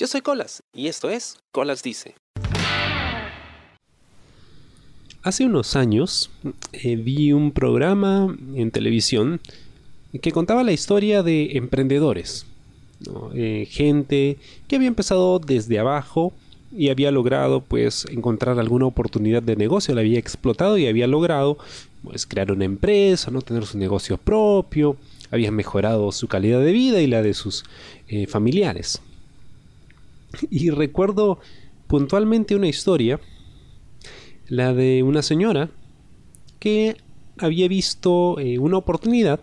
Yo soy Colas y esto es Colas Dice. Hace unos años eh, vi un programa en televisión que contaba la historia de emprendedores, eh, gente que había empezado desde abajo y había logrado pues encontrar alguna oportunidad de negocio, la había explotado y había logrado pues crear una empresa, no tener su negocio propio, había mejorado su calidad de vida y la de sus eh, familiares. Y recuerdo puntualmente una historia, la de una señora que había visto eh, una oportunidad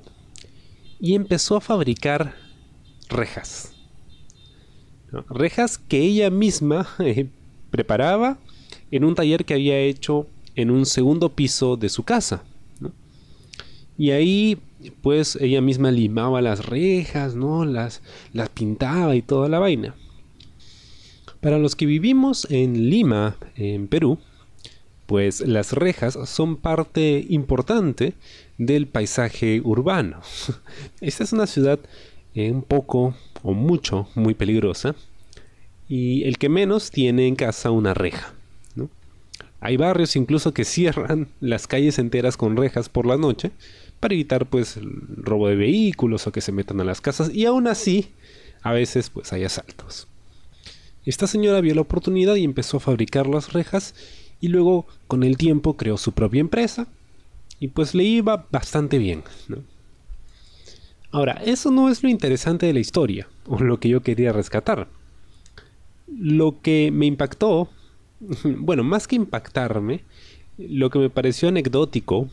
y empezó a fabricar rejas. Rejas que ella misma eh, preparaba en un taller que había hecho en un segundo piso de su casa. Y ahí, pues, ella misma limaba las rejas, ¿no? Las, las pintaba y toda la vaina. Para los que vivimos en Lima, en Perú, pues las rejas son parte importante del paisaje urbano. Esta es una ciudad eh, un poco o mucho muy peligrosa y el que menos tiene en casa una reja. Hay barrios incluso que cierran las calles enteras con rejas por la noche para evitar pues el robo de vehículos o que se metan a las casas y aún así a veces pues hay asaltos. Esta señora vio la oportunidad y empezó a fabricar las rejas y luego con el tiempo creó su propia empresa y pues le iba bastante bien. Ahora, eso no es lo interesante de la historia o lo que yo quería rescatar. Lo que me impactó bueno, más que impactarme, lo que me pareció anecdótico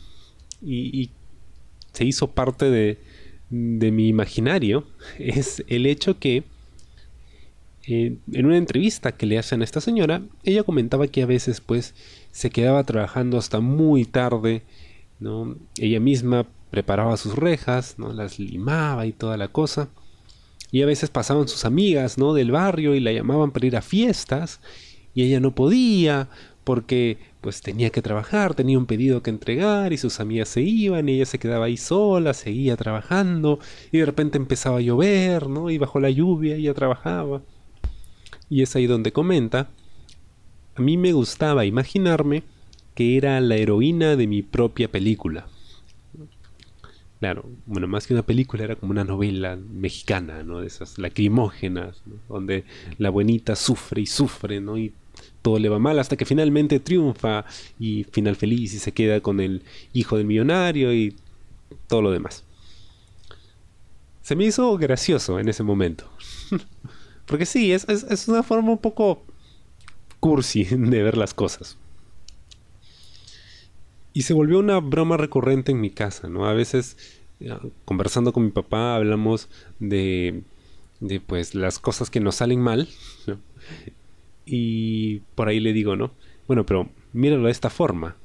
y, se hizo parte de, mi imaginario es el hecho que eh, en una entrevista que le hacen a esta señora, ella comentaba que a veces pues se quedaba trabajando hasta muy tarde, ¿no? Ella misma preparaba sus rejas, ¿no? Las limaba y toda la cosa. Y a veces pasaban sus amigas, ¿no? Del barrio y la llamaban para ir a fiestas y ella no podía porque pues tenía que trabajar, tenía un pedido que entregar y sus amigas se iban y ella se quedaba ahí sola, seguía trabajando y de repente empezaba a llover, ¿no? Y bajo la lluvia ella trabajaba. Y es ahí donde comenta, a mí me gustaba imaginarme que era la heroína de mi propia película. Claro, bueno, más que una película era como una novela mexicana, ¿no? De esas lacrimógenas, donde la buenita sufre y sufre, ¿no? Y todo le va mal hasta que finalmente triunfa y final feliz y se queda con el hijo del millonario y todo lo demás. Se me hizo gracioso en ese momento. Porque sí, es, es, una forma un poco cursi de ver las cosas. Y se volvió una broma recurrente en mi casa, ¿no? A veces, conversando con mi papá, hablamos de, de pues las cosas que nos salen mal, y por ahí le digo, ¿no? Bueno, pero míralo de esta forma.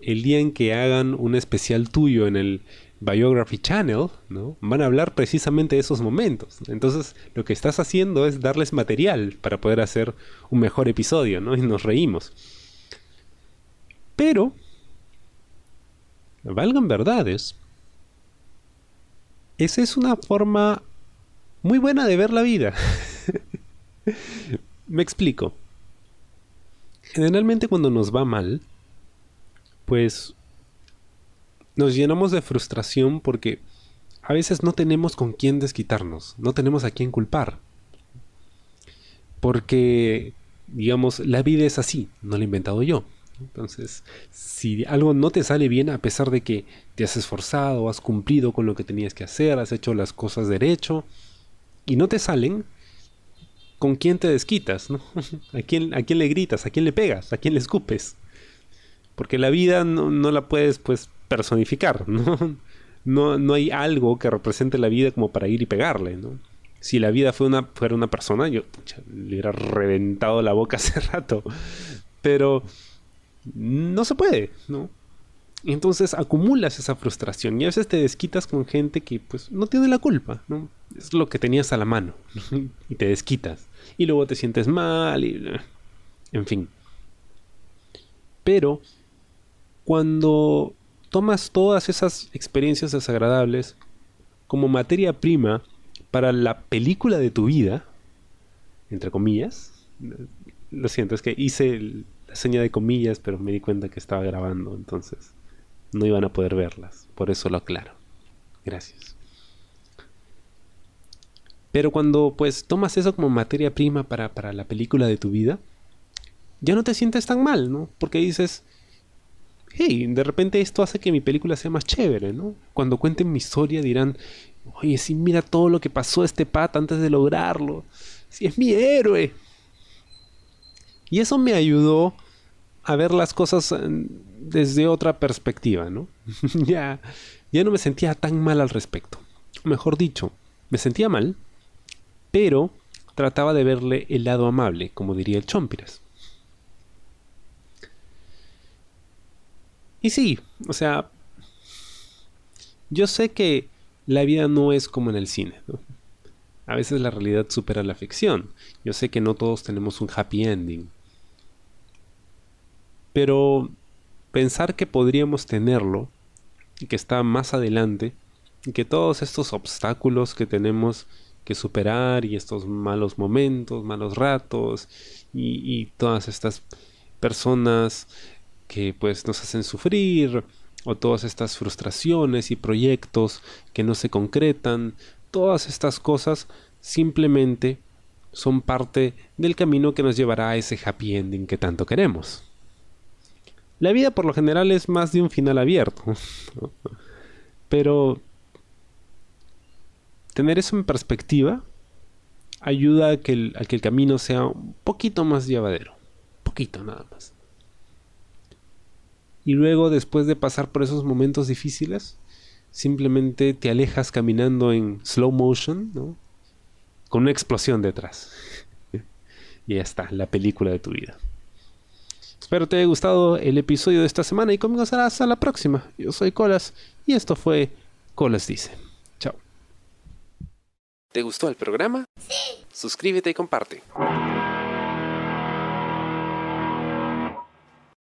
El día en que hagan un especial tuyo en el Biography Channel, ¿no? Van a hablar precisamente de esos momentos. Entonces, lo que estás haciendo es darles material para poder hacer un mejor episodio, ¿no? Y nos reímos. Pero, valgan verdades, esa es una forma muy buena de ver la vida. Me explico. Generalmente cuando nos va mal, pues nos llenamos de frustración porque a veces no tenemos con quién desquitarnos, no tenemos a quién culpar. Porque, digamos, la vida es así, no la he inventado yo. Entonces, si algo no te sale bien a pesar de que te has esforzado, has cumplido con lo que tenías que hacer, has hecho las cosas derecho y no te salen, ¿con quién te desquitas? ¿no? ¿A, quién, ¿A quién le gritas? ¿A quién le pegas? ¿A quién le escupes? Porque la vida no, la puedes pues personificar, ¿no? ¿no? No hay algo que represente la vida como para ir y pegarle, ¿no? Si la vida una, fuera una persona, yo le hubiera reventado la boca hace rato. Pero no se puede, ¿no? Entonces acumulas esa frustración y a veces te desquitas con gente que pues no tiene la culpa, ¿no? Es lo que tenías a la mano y te desquitas y luego te sientes mal y en fin. Pero cuando tomas todas esas experiencias desagradables como materia prima para la película de tu vida, entre comillas. Lo siento, es que hice la seña de comillas, pero me di cuenta que estaba grabando, entonces no iban a poder verlas. Por eso lo aclaro. Gracias. Pero cuando pues tomas eso como materia prima para, para la película de tu vida, ya no te sientes tan mal, ¿no? Porque dices, hey, de repente esto hace que mi película sea más chévere, ¿no? Cuando cuenten mi historia dirán, oye, sí, mira todo lo que pasó a este pata antes de lograrlo. Si es mi héroe. Y eso me ayudó a ver las cosas desde otra perspectiva, ¿no? ya, ya no me sentía tan mal al respecto. Mejor dicho, me sentía mal, pero trataba de verle el lado amable, como diría el Chompiras. Y sí, o sea, yo sé que la vida no es como en el cine. A veces la realidad supera la ficción. Yo sé que no todos tenemos un happy ending. Pero pensar que podríamos tenerlo y que está más adelante y que todos estos obstáculos que tenemos que superar y estos malos momentos, malos ratos y, todas estas personas que pues nos hacen sufrir o todas estas frustraciones y proyectos que no se concretan, todas estas cosas simplemente son parte del camino que nos llevará a ese happy ending que tanto queremos. La vida por lo general es más de un final abierto, pero tener eso en perspectiva ayuda a que, el, camino sea un poquito más llevadero, poquito nada más y luego después de pasar por esos momentos difíciles, simplemente te alejas caminando en slow motion, ¿no? Con una explosión detrás. y ya está, la película de tu vida. Espero te haya gustado el episodio de esta semana y conmigo será hasta la próxima. Yo soy Colas y esto fue Colas Dice. Chao. ¿Te gustó el programa? Sí. Suscríbete y comparte.